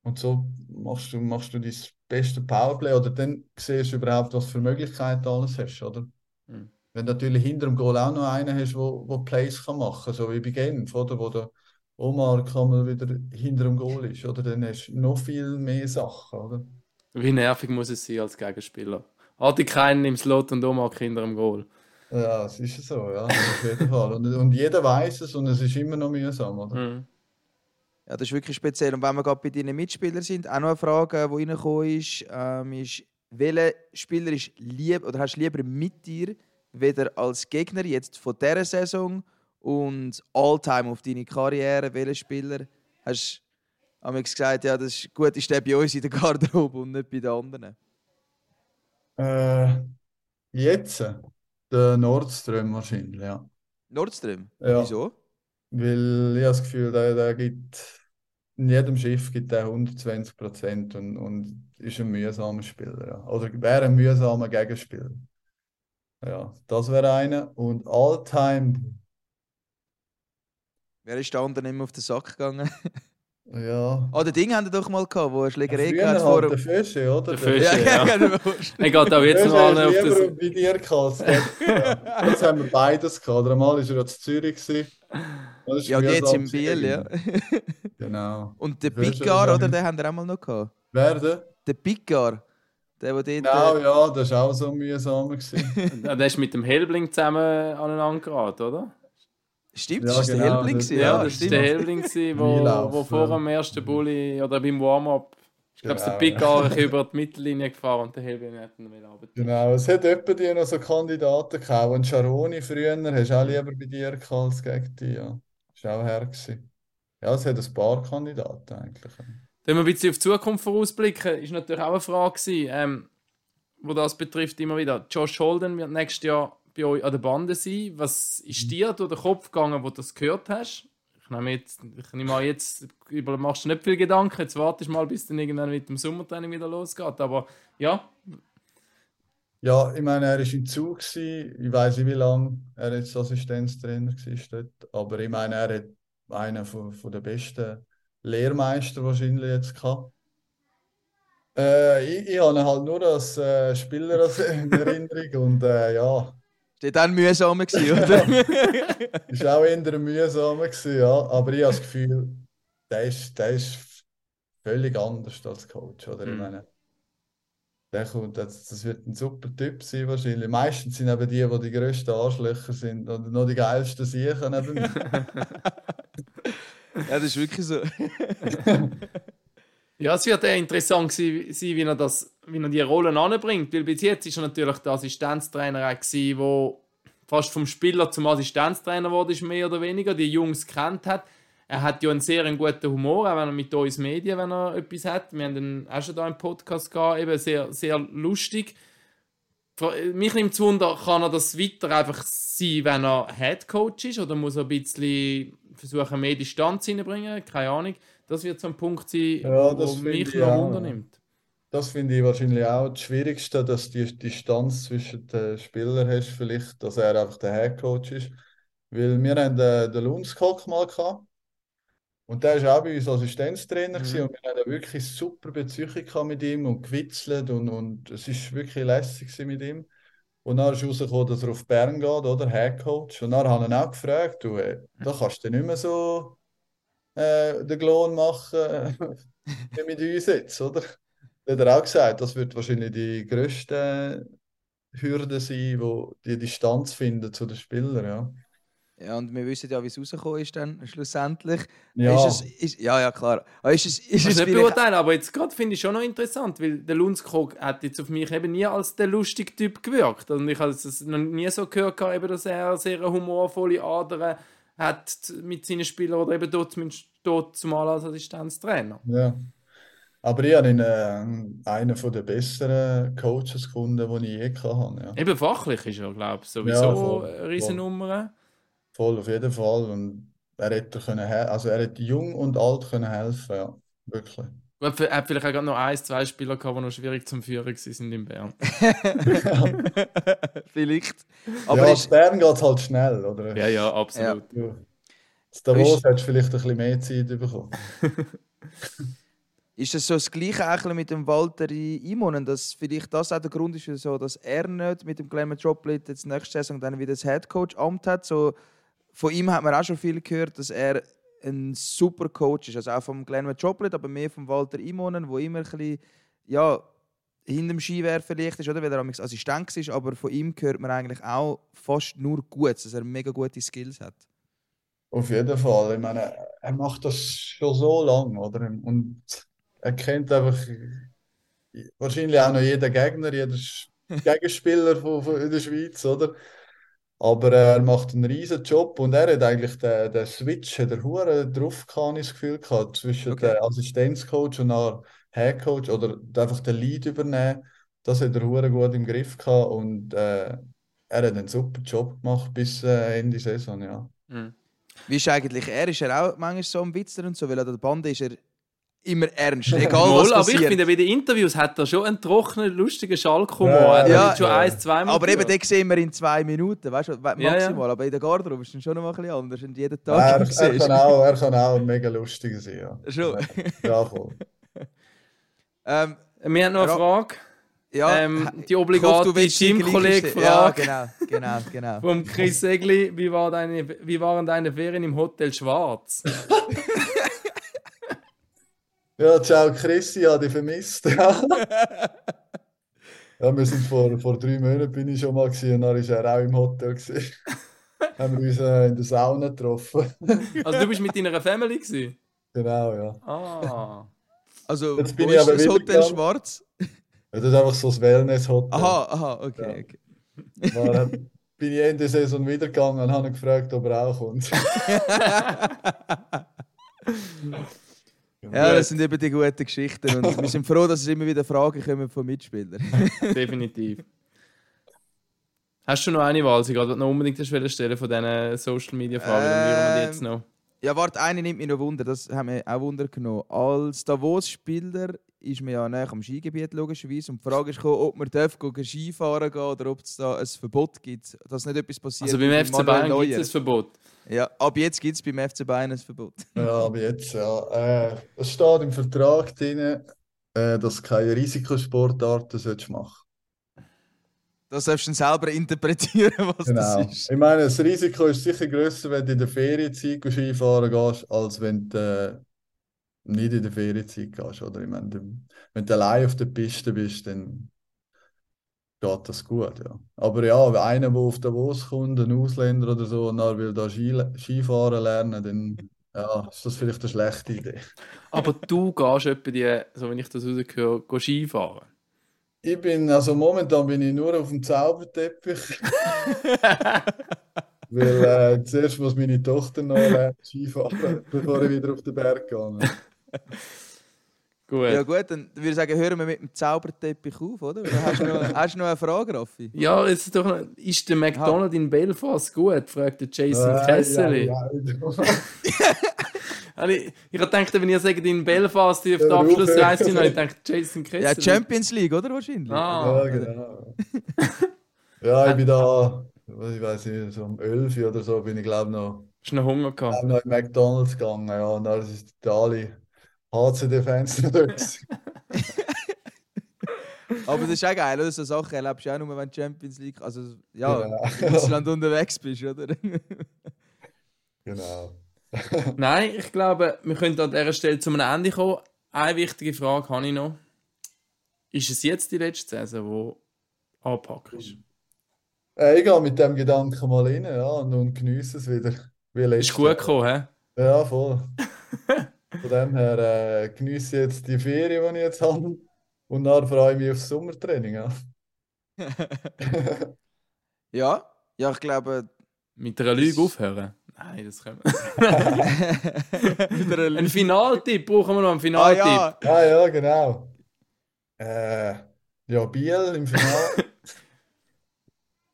Und so machst du, machst du dein beste Powerplay. Oder dann siehst du überhaupt, was für Möglichkeiten du alles hast, oder? Mhm. Wenn du natürlich hinter dem Goal auch noch einen hast, wo, wo Plays kann machen, so wie bei Genf, oder? Wo der Omar kann mal wieder hinter dem Goal ist, oder? Dann hast du noch viel mehr Sachen, oder? Wie nervig muss es sein als Gegenspieler? Hatte keinen im Slot und Omar Kinder im Goal. Ja, es ist so, ja, auf jeden Fall. Und, und jeder weiß es und es ist immer noch mühsam, oder? Mhm. Ja, das ist wirklich speziell. Und wenn wir gerade bei deinen Mitspielern sind, auch noch eine Frage, die reingekommen ist, ähm, ist, welcher Spieler ist lieb oder hast du lieber mit dir, weder als Gegner jetzt von dieser Saison und Alltime auf deine Karriere, welcher Spieler hast du haben gesagt, ja, das ist gut, ist der bei uns in der Garderobe und nicht bei den anderen? Äh, jetzt, der Nordström wahrscheinlich, ja. Nordström? Ja. Wieso? Weil ich habe das Gefühl, der, der gibt, in jedem Schiff gibt er 120 Prozent und, und ist ein mühsamer Spieler, ja. Oder wäre ein mühsamer Gegenspieler. Ja, das wäre einer. Und Alltime, Wer ist der andere immer auf den Sack gegangen? *laughs* ja. Ah, den Ding haben wir doch mal gehabt, wo er Schlägerei gehabt halt vor der Fische, oder? Der Fische. Ja, ja. *laughs* genau. Er geht auch jetzt mal auf das. bei dir dort. *laughs* Jetzt haben wir beides gehabt. Einmal war er ja zu Zürich. Ja, und jetzt im Biel, ja. Genau. Und der Der Fischer Picar, ist auch oder? Den haben wir auch mal noch gehabt. Wer denn? Der Picar. Der, der dort. Genau, äh, ja, das war auch so mühsam. Ja, *laughs* Der ist mit dem Helbling zusammen aneinander geraten, oder? Stimmt, Ja, das war der genau, Helbling. das- Ja, Ja, das war der Helbling, wo, wo vor ja. dem ersten Bulli oder beim Warm-up, ich glaube, der Genau, Picar ist über die Mittellinie gefahren und der Helbling hat ihn wieder runter. Genau, es hat etwa die noch so Kandidaten gehabt. Und Charoni früher hast du auch lieber bei dir gehabt als gegen dich. Ja. Das war auch her. Gewesen. Ja, es hat ein paar Kandidaten eigentlich. Wenn wir ein bisschen auf die Zukunft vorausblicken, ist natürlich auch eine Frage gewesen, ähm, wo das betrifft immer wieder. Josh Holden wird nächstes Jahr bei euch an der Bande sein. Was ist dir durch den Kopf gegangen, wo du das gehört hast? Ich nehme jetzt, ich nehme an, jetzt über, machst du nicht viel Gedanken, jetzt wartest du mal, bis dann irgendwann mit dem Sommertraining wieder losgeht. Aber ja, Ja, ich meine, er war im Zug. Gewesen. Ich weiß nicht, wie lange er jetzt Assistenztrainer war dort. Aber ich meine, er hat einen von, von der besten Lehrmeister wahrscheinlich jetzt gehabt. Äh, ich, ich habe ihn halt nur als äh, Spieler als *laughs* in Erinnerung. Und äh, ja, Ist dann mühsam gewesen, oder? *laughs* ist auch eher mühsam gewesen, ja. Aber ich habe das Gefühl, der ist, der ist völlig anders als Coach. Oder? Ich Mhm. meine, der kommt, das, das wird ein super Typ sein wahrscheinlich. Meistens sind eben die, die die grössten Arschlöcher sind und noch die geilsten Siechen neben mir. *laughs* ja, das ist wirklich so. *laughs* Ja, es wird interessant sein, wie er, das, wie er die Rollen anbringt. Weil bis jetzt ist er natürlich der Assistenztrainer, der fast vom Spieler zum Assistenztrainer wurde, ist mehr oder weniger, die Jungs kennt hat. Er hat ja einen sehr guten Humor, auch wenn er mit uns Medien, wenn er etwas hat. Wir haben ihn auch schon da im Podcast gehabt, eben sehr, sehr lustig. mich nimmt es Wunder, kann er das weiter einfach sein, wenn er Head Coach ist? Oder muss er ein bisschen versuchen, mehr Distanz reinzubringen? Keine Ahnung. Das wird so ein Punkt sein, Ja, wo mich ich noch. Wunder nimmt. Das finde ich wahrscheinlich auch das Schwierigste, dass du die Distanz zwischen den Spielern hast, vielleicht, dass er einfach der Headcoach ist. Weil wir haben den, den Lundskog mal gehabt. Und der war auch bei uns Assistenztrainer Mhm. und wir hatten wirklich super Beziehung gehabt mit ihm und gewitzelt und, und es ist wirklich lässig mit ihm. Und dann ist rausgekommen, dass er auf Bern geht, oder? Headcoach. Und dann habe ich ihn auch gefragt, du, ey, da kannst du nicht mehr so äh, den Klon machen *laughs* wie mit uns jetzt, oder? Da hat er auch gesagt, das wird wahrscheinlich die grösste Hürde sein, wo die Distanz finden zu den Spielern, ja. Ja, und wir wissen ja, wie es rausgekommen ist dann schlussendlich. Ja, Ist es, ist, ja, ja, klar. Aber ist es, ist Ich es nicht beurteilen, aber jetzt gerade finde ich schon noch interessant, weil der Lundskog hat jetzt auf mich eben nie als der lustige Typ gewirkt. Und ich habe es noch nie so gehört, gehabt, eben, dass er sehr humorvolle Adern hat mit seinen Spielern oder eben dort zumindest dort zumal als Assistenztrainer. ja. Aber ich habe ihn äh, einen von der besseren Coaches gefunden, die ich je hatte. Ja. Eben fachlich ist er, glaube ich, Ja, sowieso voll, eine Riesennummer. Voll, auf jeden Fall. Und er hätte können, also er hätte jung und alt können helfen, ja. Wirklich. Er hat vielleicht auch noch ein, zwei Spieler gehabt, die noch schwierig zum Führen sind in Bern. *laughs* vielleicht. Aber ja, ist, in Bern geht es halt schnell, oder? Ja, ja, absolut. Ja. In Davos Ist- hättest du vielleicht ein bisschen mehr Zeit bekommen. *laughs* ist das so das Gleiche eigentlich mit dem Walter Imonen, dass vielleicht das auch der Grund ist, dass er nicht mit dem Clement Droplet jetzt nächste Saison dann wieder das Headcoach-Amt hat? So, von ihm hat man auch schon viel gehört, dass er ein super Coach ist. Also auch vom Glenn Droplet, aber mehr vom Walter Imonen, wo immer ein bisschen, ja, hinter dem Skiwerfen vielleicht ist, oder? Weil er amigs Assistent ist, aber von ihm hört man eigentlich auch fast nur Gutes, dass er mega gute Skills hat. Auf jeden Fall. Ich meine, er macht das schon so lange, oder? Und er kennt einfach wahrscheinlich auch noch jeden Gegner, jeden Gegenspieler von, von in der Schweiz, oder? Aber er macht einen riesen Job und er hat eigentlich den, den Switch, hat er hure drauf gehabt, das Gefühl gehabt, zwischen Okay. dem Assistenzcoach und der Headcoach oder einfach den Lead übernehmen. Das hat er hure gut im Griff gehabt und äh, er hat einen super Job gemacht bis äh, Ende Saison, ja. Mhm. Wie ist eigentlich er? Ist er auch manchmal so ein Witzer und so? Weil an der Bande ist er immer ernst, egal was Mal, aber ich passiert. finde, bei den Interviews hat er schon einen trockenen, lustigen Schalkhumor. Ja, er hat ja. schon Ja. ein, zweimal aber eben, den sehen wir in zwei Minuten, weißt du, we- Ja, maximal. ja. Aber in der Garderobe ist es schon noch mal ein bisschen anders. Und jeden Er, Tag er, *laughs* siehst. kann auch, er kann auch mega lustiger sein, ja. Schon. Ja, voll. *laughs* ähm, Wir haben noch eine Ra- Frage. ja, Ähm, die obligate Gym-Kolleg-Frage. Ja, genau, genau, genau. *laughs* Vom Chris Segli, wie, war deine, wie waren deine Ferien im Hotel Schwarz? Ja, ciao Chrissy, ich habe dich vermisst. Ja. *laughs* ja, wir sind vor, vor drei Monaten bin ich schon mal gewesen, und dann war er auch im Hotel. Gewesen. *laughs* Haben wir uns äh, in der Sauna getroffen. *laughs* Also du bist mit deiner Family gewesen? Genau, ja. Ah. Also, Jetzt bin wo ich ist aber das Hotel gegangen. Schwarz? ja. Das ist einfach so ein Wellness-Hotel. Aha, aha, okay. Ja. okay. Dann bin ich Ende Saison wieder gegangen und habe ihn gefragt, ob er auch kommt. Ja, das sind eben die guten Geschichten. Und wir sind froh, dass es immer wieder Fragen kommen von Mitspielern. *laughs* Definitiv. Hast du noch eine Wahl, die gerade noch unbedingt stellen von diesen Social Media Fragen? Die jetzt noch. Ja, warte, eine nimmt mich noch Wunder, das haben wir auch Wunder genommen. Als Davos-Spieler ist man ja näher am Skigebiet logischerweise und die Frage ist gekommen, ob man darf gehen Skifahren gehen oder ob es da ein Verbot gibt, dass nicht etwas passiert. Also beim bei FC Bayern gibt es ein Verbot. Ja, ab jetzt gibt es beim FC Bayern ein Verbot. Ja, aber jetzt, ja. Äh, es steht im Vertrag drin, äh, dass du keine Risikosportarten solltest machen Das darfst du dann selber interpretieren, was Genau. das ist. Ich meine, das Risiko ist sicher grösser, wenn du in der Ferienzeit Skifahren gehst, als wenn du äh, nicht in der Ferienzeit gehst. Oder? Ich meine, wenn du allein auf der Piste bist, dann geht das gut. Ja. Aber ja, wenn einer, der auf Davos kommt, ein Ausländer oder so, und dann will da Ski, Skifahren lernen, dann ja, ist das vielleicht eine schlechte Idee. Aber du gehst etwa die, so wenn ich das rausgehöre, Skifahren. Ich bin, also momentan bin ich nur auf dem Zauberteppich. *laughs* Weil äh, zuerst muss meine Tochter noch lernen Skifahren, *laughs* bevor ich wieder auf den Berg gehe. Gut. Ja gut, dann würde ich sagen, hören wir mit dem Zauberteppich auf, oder? Hast du noch, hast du noch eine Frage, Raffi? Ja, jetzt doch noch, ist der McDonald's in Belfast gut? fragt der Jason Äh, Kesseli. ja, ja. *laughs* Also ich, ich hab gedacht, wenn ihr sagt, in Belfast auf Ja, der Abschlussreise sind, Rufe. habe ich Jason Ja, Kesseli. Champions League, oder wahrscheinlich? Ah, Ja, genau. *laughs* Ja, ich bin da, ich weiß nicht, so um 11 Uhr oder so bin ich glaube noch, hast du noch Hunger gehabt? glaub noch in McDonalds gegangen. Ja, und da ist die alle HCD-Fans gewesen. *laughs* Aber das ist auch geil, oder? So Sachen erlebst du auch nur, wenn du Champions League, also ja, Genau. unterwegs bist, oder? *laughs* Genau. *laughs* Nein, ich glaube, wir können an dieser Stelle zu einem Ende kommen. Eine wichtige Frage habe ich noch. Ist es jetzt die letzte Saison, die angepackt ist? Äh, ich gehe mit dem Gedanken mal rein, ja, und, und genieße es wieder. Wie Ist gut gekommen, hä? Ja, voll. Von dem her äh, genieße ich jetzt die Ferien, die ich jetzt habe. Und dann freue ich mich aufs Sommertraining. Ja. *laughs* ja, ja, ich glaube, Mit einer Lüge aufhören? Nein, das können wir. *laughs* ein Finaltipp brauchen wir noch, einen Ah Finaltipp. ja, Ah ja, genau. Äh, ja, Biel im Finale. *laughs*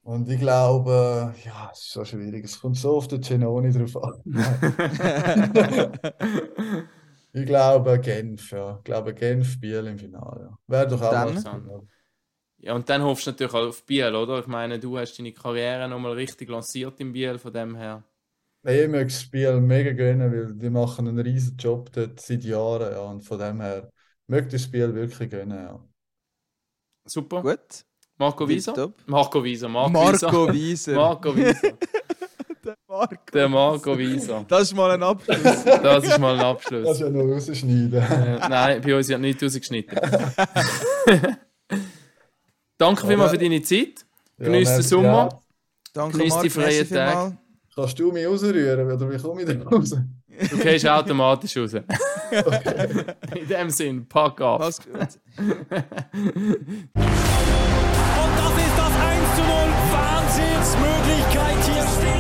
Und ich glaube, ja, es ist so schwierig. Es kommt so auf den Genoni drauf an. *laughs* Ich glaube Genf, ja. Ich glaube Genf, Biel im Finale. Ja. Wäre doch auch Dann? Ja, und dann hoffst du natürlich auch auf Biel, oder? Ich meine, du hast deine Karriere nochmal richtig lanciert im Biel, von dem her. Nein, ich möchte das Spiel mega gönnen, weil die machen einen riesen Job dort seit Jahren. Ja. Und von dem her möchte ich das Spiel wirklich gönnen. Ja. Super. gut. Marco Wieser? Tipptopp. Marco Wieser, Marco. Wieser. *laughs* Marco Wieser. Der Marco. Der Marco Wieser. Das ist mal ein Abschluss. *laughs* Das ist mal ein Abschluss. ja noch rausschneiden. Äh, nein, bei uns wird nichts rausgeschnitten. *laughs* Danke vielmals für deine Zeit. Ja, Genieß den merci Sommer. auch. Danke, Genieß die freien Tage. vielmals. Kannst du mich rausrühren oder wie komme ich da raus? Du gehst automatisch raus. In dem Sinn, pack ab. Das ist das 1 zu 0. Wahnsinnsmöglichkeit hier.